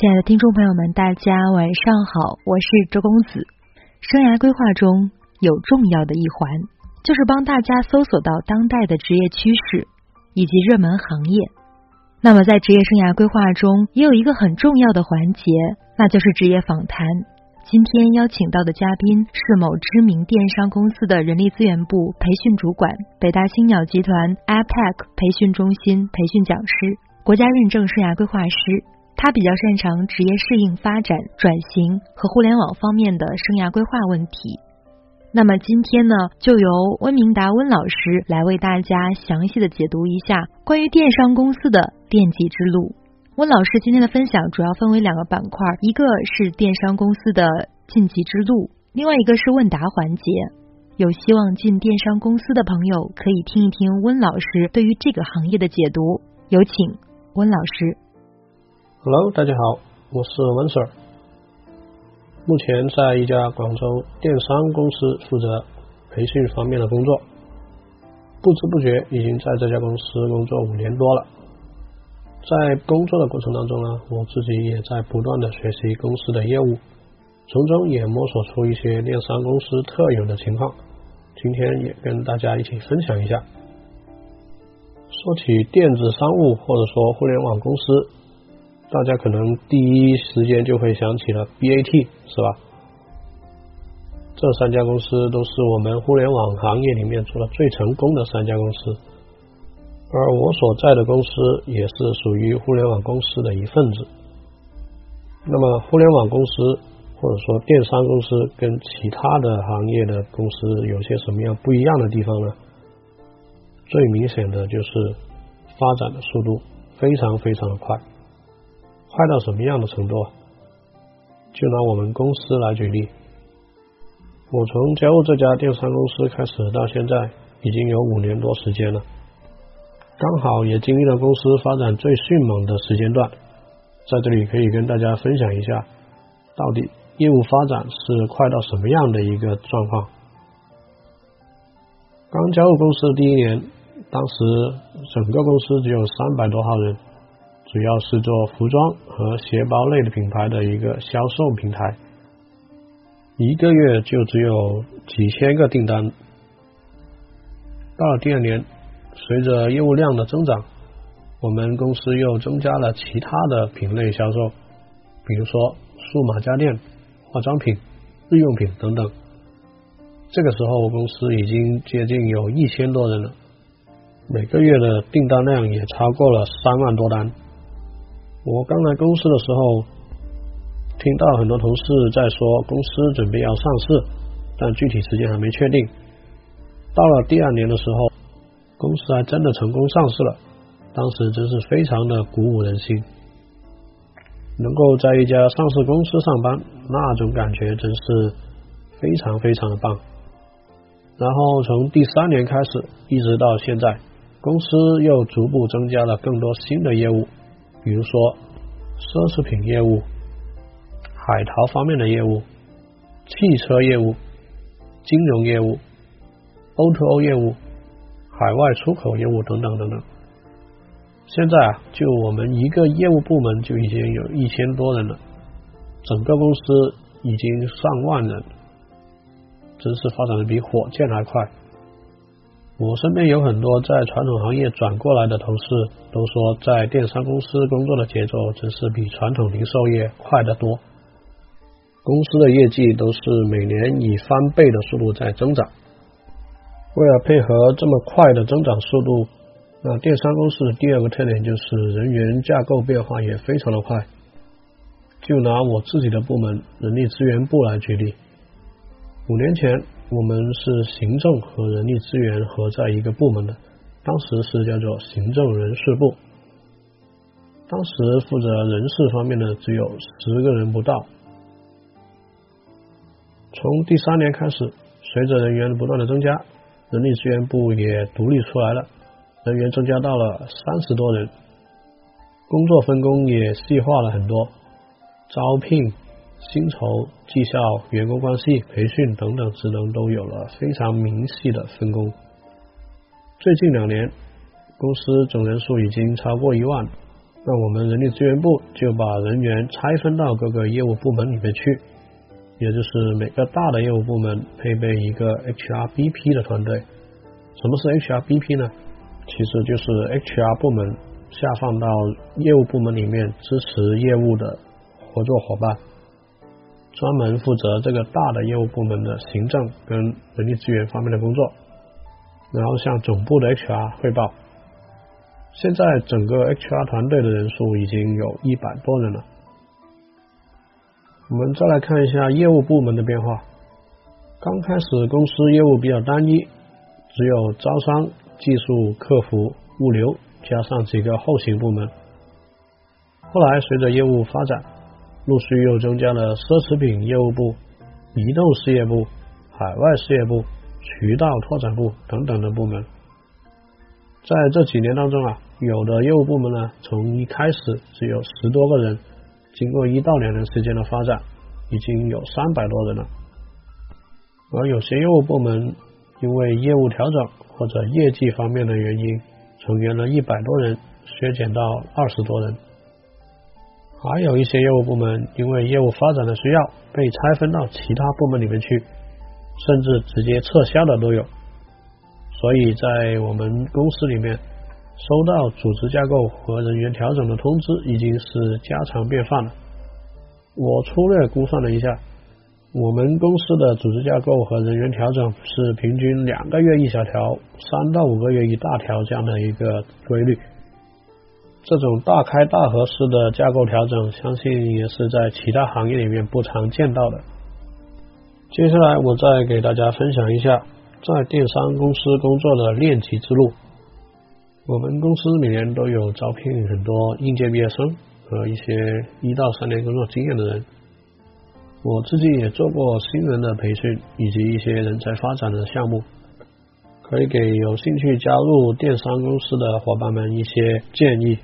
亲爱的听众朋友们，大家晚上好，我是周公子。生涯规划中有重要的一环，就是帮大家搜索到当代的职业趋势以及热门行业。那么在职业生涯规划中，也有一个很重要的环节，那就是职业访谈。今天邀请到的嘉宾是某知名电商公司的人力资源部培训主管，北大青鸟集团 AppTech 培训中心培训讲师，国家认证生涯规划师。他比较擅长职业适应、发展、转型和互联网方面的生涯规划问题。那么今天呢，就由温明达温老师来为大家详细的解读一下关于电商公司的奠基之路。温老师今天的分享主要分为两个板块，一个是电商公司的晋级之路，另外一个是问答环节。有希望进电商公司的朋友可以听一听温老师对于这个行业的解读。有请温老师。Hello，大家好，我是文 Sir，目前在一家广州电商公司负责培训方面的工作，不知不觉已经在这家公司工作五年多了。在工作的过程当中呢，我自己也在不断的学习公司的业务，从中也摸索出一些电商公司特有的情况，今天也跟大家一起分享一下。说起电子商务或者说互联网公司。大家可能第一时间就会想起了 BAT，是吧？这三家公司都是我们互联网行业里面做的最成功的三家公司，而我所在的公司也是属于互联网公司的一份子。那么，互联网公司或者说电商公司跟其他的行业的公司有些什么样不一样的地方呢？最明显的就是发展的速度非常非常的快。快到什么样的程度？就拿我们公司来举例，我从加入这家电商公司开始到现在，已经有五年多时间了，刚好也经历了公司发展最迅猛的时间段，在这里可以跟大家分享一下，到底业务发展是快到什么样的一个状况。刚加入公司第一年，当时整个公司只有三百多号人。主要是做服装和鞋包类的品牌的一个销售平台，一个月就只有几千个订单。到了第二年，随着业务量的增长，我们公司又增加了其他的品类销售，比如说数码家电、化妆品、日用品等等。这个时候，公司已经接近有一千多人了，每个月的订单量也超过了三万多单。我刚来公司的时候，听到很多同事在说公司准备要上市，但具体时间还没确定。到了第二年的时候，公司还真的成功上市了，当时真是非常的鼓舞人心。能够在一家上市公司上班，那种感觉真是非常非常的棒。然后从第三年开始，一直到现在，公司又逐步增加了更多新的业务。比如说，奢侈品业务、海淘方面的业务、汽车业务、金融业务、O2O 业务、海外出口业务等等等等。现在啊，就我们一个业务部门就已经有一千多人了，整个公司已经上万人，真是发展的比火箭还快。我身边有很多在传统行业转过来的同事，都说在电商公司工作的节奏真是比传统零售业快得多。公司的业绩都是每年以翻倍的速度在增长。为了配合这么快的增长速度，那电商公司的第二个特点就是人员架构变化也非常的快。就拿我自己的部门人力资源部来举例，五年前。我们是行政和人力资源合在一个部门的，当时是叫做行政人事部，当时负责人事方面的只有十个人不到。从第三年开始，随着人员不断的增加，人力资源部也独立出来了，人员增加到了三十多人，工作分工也细化了很多，招聘。薪酬、绩效、员工关系、培训等等职能都有了非常明细的分工。最近两年，公司总人数已经超过一万，那我们人力资源部就把人员拆分到各个业务部门里面去，也就是每个大的业务部门配备一个 HRBP 的团队。什么是 HRBP 呢？其实就是 HR 部门下放到业务部门里面支持业务的合作伙伴，专门负责这个大的业务部门的行政跟人力资源方面的工作，然后向总部的 HR 汇报。现在整个 HR 团队的人数已经有一百多人了。我们再来看一下业务部门的变化。刚开始公司业务比较单一，只有招商、技术、客服、物流，加上几个后勤部门。后来随着业务发展，陆续又增加了奢侈品业务部、移动事业部、海外事业部、渠道拓展部等等的部门。在这几年当中啊，有的业务部门呢，从一开始只有十多个人，经过一到两年时间的发展，已经有三百多人了。而有些业务部门因为业务调整或者业绩方面的原因，从原来一百多人削减到二十多人。还有一些业务部门因为业务发展的需要，被拆分到其他部门里面去，甚至直接撤销的都有。所以在我们公司里面，收到组织架构和人员调整的通知已经是家常便饭了。我粗略估算了一下，我们公司的组织架构和人员调整是平均两个月一小条，三到五个月一大条这样的一个规律。这种大开大合式的架构调整，相信也是在其他行业里面不常见到的。接下来我再给大家分享一下。在电商公司工作的练级之路，我们公司每年都有招聘很多应届毕业生和一些一到三年工作经验的人。我自己也做过新人的培训以及一些人才发展的项目，可以给有兴趣加入电商公司的伙伴们一些建议。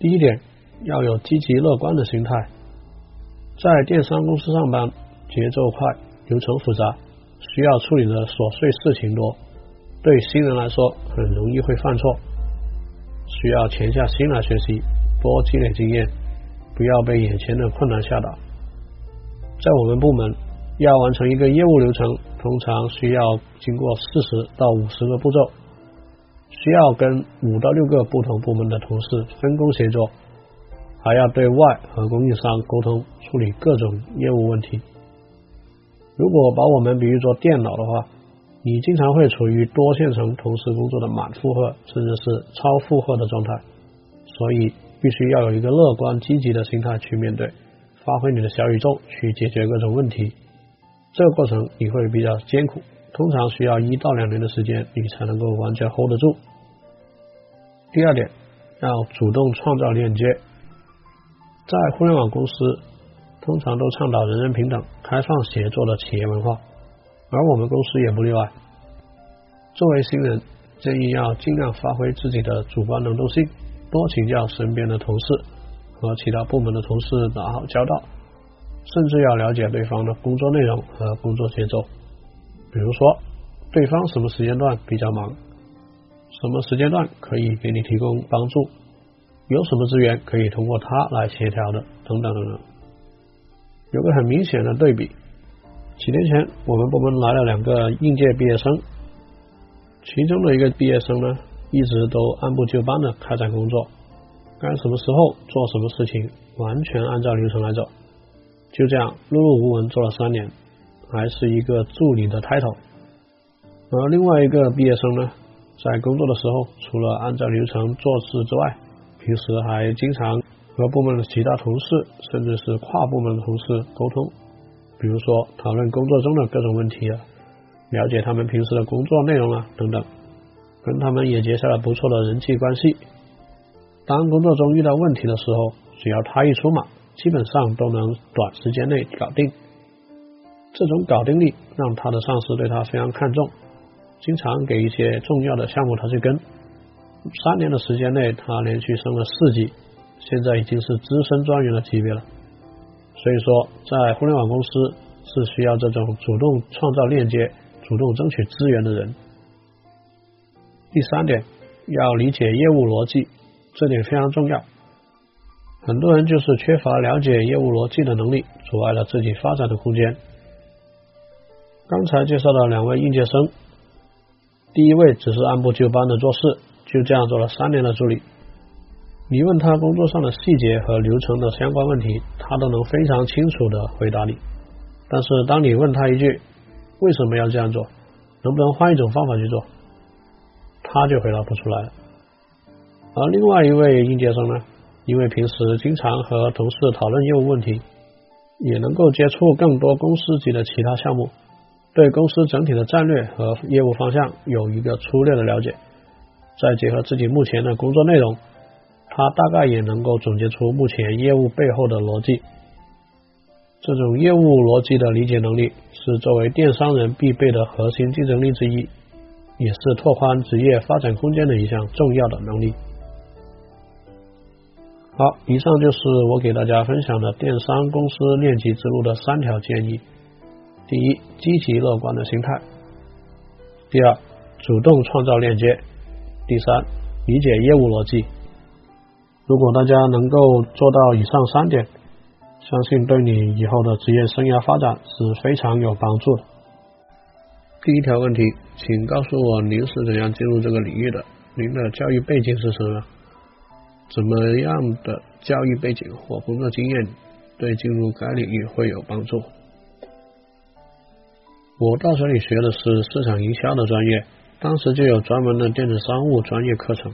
第一点，要有积极乐观的心态。在电商公司上班，节奏快，流程复杂。需要处理的琐碎事情多，对新人来说很容易会犯错，需要潜下心来学习，多积累经验，不要被眼前的困难吓倒。在我们部门，要完成一个业务流程，通常需要经过四十到五十个步骤，需要跟五到六个不同部门的同事分工协作，还要对外和供应商沟通，处理各种业务问题。如果把我们比喻作电脑的话，你经常会处于多线程同时工作的满负荷，甚至是超负荷的状态，所以必须要有一个乐观积极的心态去面对，发挥你的小宇宙去解决各种问题。这个过程你会比较艰苦，通常需要一到两年的时间，你才能够完全 hold 得住。第二点，要主动创造链接，在互联网公司。通常都倡导人人平等、开放协作的企业文化，而我们公司也不例外。作为新人，建议要尽量发挥自己的主观能动性，多请教身边的同事和其他部门的同事打好交道，甚至要了解对方的工作内容和工作节奏。比如说，对方什么时间段比较忙，什么时间段可以给你提供帮助，有什么资源可以通过他来协调的，等等等等。有个很明显的对比，几年前我们部门来了两个应届毕业生，其中的一个毕业生呢，一直都按部就班的开展工作，该什么时候做什么事情，完全按照流程来走，就这样碌碌无闻做了三年，还是一个助理的 title。而另外一个毕业生呢，在工作的时候，除了按照流程做事之外，平时还经常。和部门的其他同事，甚至是跨部门的同事沟通，比如说讨论工作中的各种问题啊，了解他们平时的工作内容啊等等，跟他们也结下了不错的人际关系。当工作中遇到问题的时候，只要他一出马，基本上都能短时间内搞定。这种搞定力让他的上司对他非常看重，经常给一些重要的项目他去跟。三年的时间内，他连续升了四级。现在已经是资深专员的级别了，所以说在互联网公司是需要这种主动创造链接、主动争取资源的人。第三点，要理解业务逻辑，这点非常重要。很多人就是缺乏了解业务逻辑的能力，阻碍了自己发展的空间。刚才介绍的两位应届生，第一位只是按部就班的做事，就这样做了三年的助理。你问他工作上的细节和流程的相关问题，他都能非常清楚的回答你。但是当你问他一句为什么要这样做，能不能换一种方法去做，他就回答不出来了。而另外一位应届生呢，因为平时经常和同事讨论业务问题，也能够接触更多公司级的其他项目。对公司整体的战略和业务方向有一个粗略的了解，再结合自己目前的工作内容，他大概也能够总结出目前业务背后的逻辑。这种业务逻辑的理解能力是作为电商人必备的核心竞争力之一，也是拓宽职业发展空间的一项重要的能力。好，以上就是我给大家分享的电商公司练级之路的三条建议。第一，积极乐观的心态；第二，主动创造链接；第三，理解业务逻辑。如果大家能够做到以上三点，相信对你以后的职业生涯发展是非常有帮助的。第一条问题，请告诉我您是怎样进入这个领域的？您的教育背景是什么？怎么样的教育背景或工作经验对进入该领域会有帮助？我大学里学的是市场营销的专业，当时就有专门的电子商务专业课程。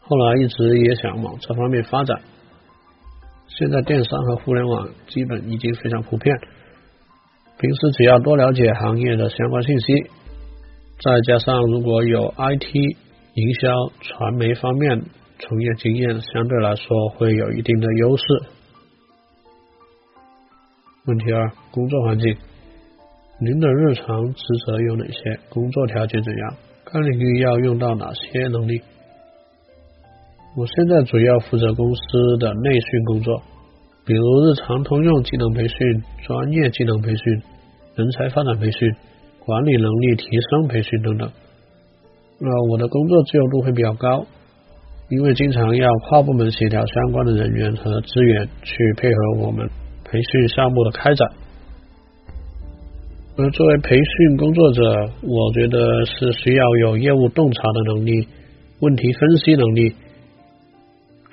后来一直也想往这方面发展。现在电商和互联网基本已经非常普遍，平时只要多了解行业的相关信息，再加上如果有 IT、营销、传媒方面从业经验，相对来说会有一定的优势。问题二：工作环境。您的日常职责有哪些？工作条件怎样？该领域要用到哪些能力？我现在主要负责公司的内训工作，比如日常通用技能培训、专业技能培训、人才发展培训、管理能力提升培训等等。那我的工作自由度会比较高，因为经常要跨部门协调相关的人员和资源，去配合我们培训项目的开展。而作为培训工作者，我觉得是需要有业务洞察的能力、问题分析能力、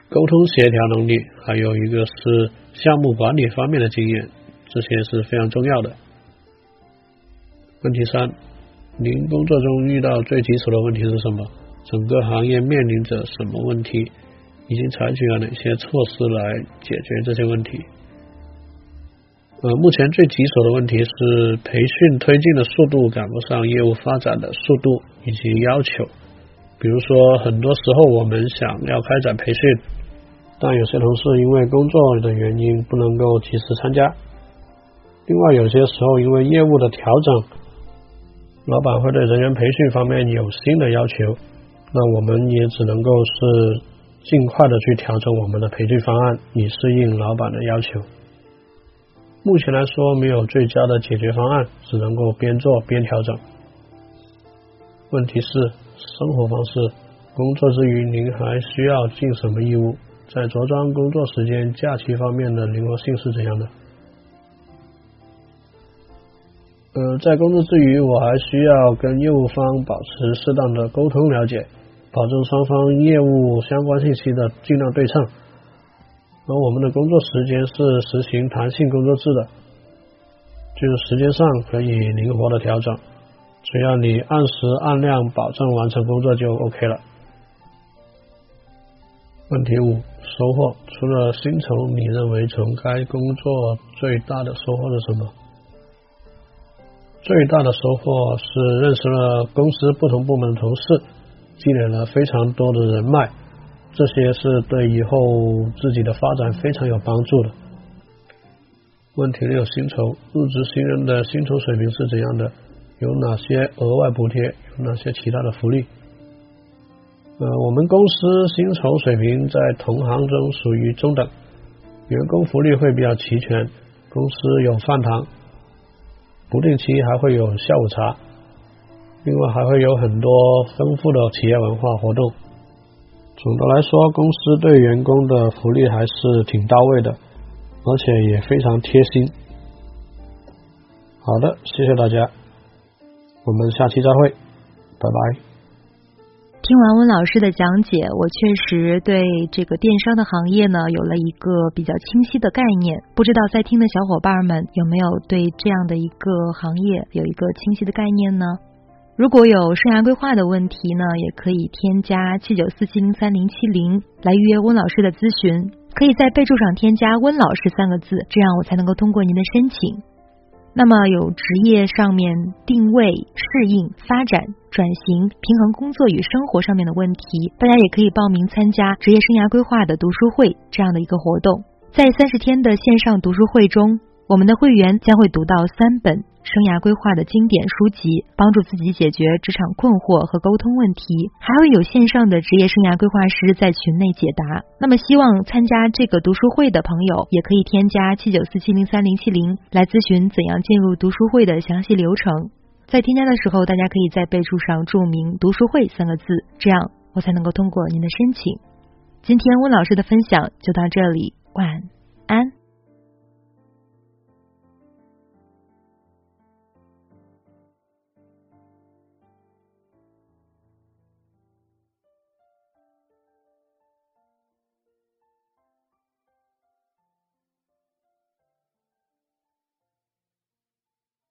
沟通协调能力，还有一个是项目管理方面的经验，这些是非常重要的。问题三，您工作中遇到最棘手的问题是什么？整个行业面临着什么问题？已经采取了哪些措施来解决这些问题？呃，目前最棘手的问题是培训推进的速度赶不上业务发展的速度以及要求。比如说，很多时候我们想要开展培训，但有些同事因为工作的原因不能够及时参加。另外，有些时候因为业务的调整，老板会对人员培训方面有新的要求，那我们也只能够是尽快的去调整我们的培训方案，以适应老板的要求。目前来说，没有最佳的解决方案，只能够边做边调整。问题是，生活方式，工作之余您还需要尽什么义务？在着装工作时间、假期方面的灵活性是怎样的？呃，在工作之余，我还需要跟业务方保持适当的沟通了解，保证双方业务相关信息的尽量对称。而我们的工作时间是实行弹性工作制的，就是时间上可以灵活的调整，只要你按时按量保证完成工作就 OK 了。问题五：收获除了薪酬，你认为从该工作最大的收获是什么？最大的收获是认识了公司不同部门的同事，积累了非常多的人脉。这些是对以后自己的发展非常有帮助的。问题六：薪酬，入职新人的薪酬水平是怎样的？有哪些额外补贴？有哪些其他的福利？呃，我们公司薪酬水平在同行中属于中等，员工福利会比较齐全，公司有饭堂，不定期还会有下午茶，另外还会有很多丰富的企业文化活动。总的来说，公司对员工的福利还是挺到位的，而且也非常贴心。好的，谢谢大家，我们下期再会，拜拜。听完温老师的讲解，我确实对这个电商的行业呢有了一个比较清晰的概念。不知道在听的小伙伴们有没有对这样的一个行业有一个清晰的概念呢？如果有生涯规划的问题呢，也可以添加七九四七零三零七零来预约温老师的咨询。可以在备注上添加“温老师”三个字，这样我才能够通过您的申请。那么有职业上面定位、适应、发展、转型、平衡工作与生活上面的问题，大家也可以报名参加职业生涯规划的读书会这样的一个活动，在三十天的线上读书会中。我们的会员将会读到三本生涯规划的经典书籍，帮助自己解决职场困惑和沟通问题。还会有线上的职业生涯规划师在群内解答。那么，希望参加这个读书会的朋友，也可以添加七九四七零三零七零来咨询怎样进入读书会的详细流程。在添加的时候，大家可以在备注上注明“读书会”三个字，这样我才能够通过您的申请。今天温老师的分享就到这里，晚安。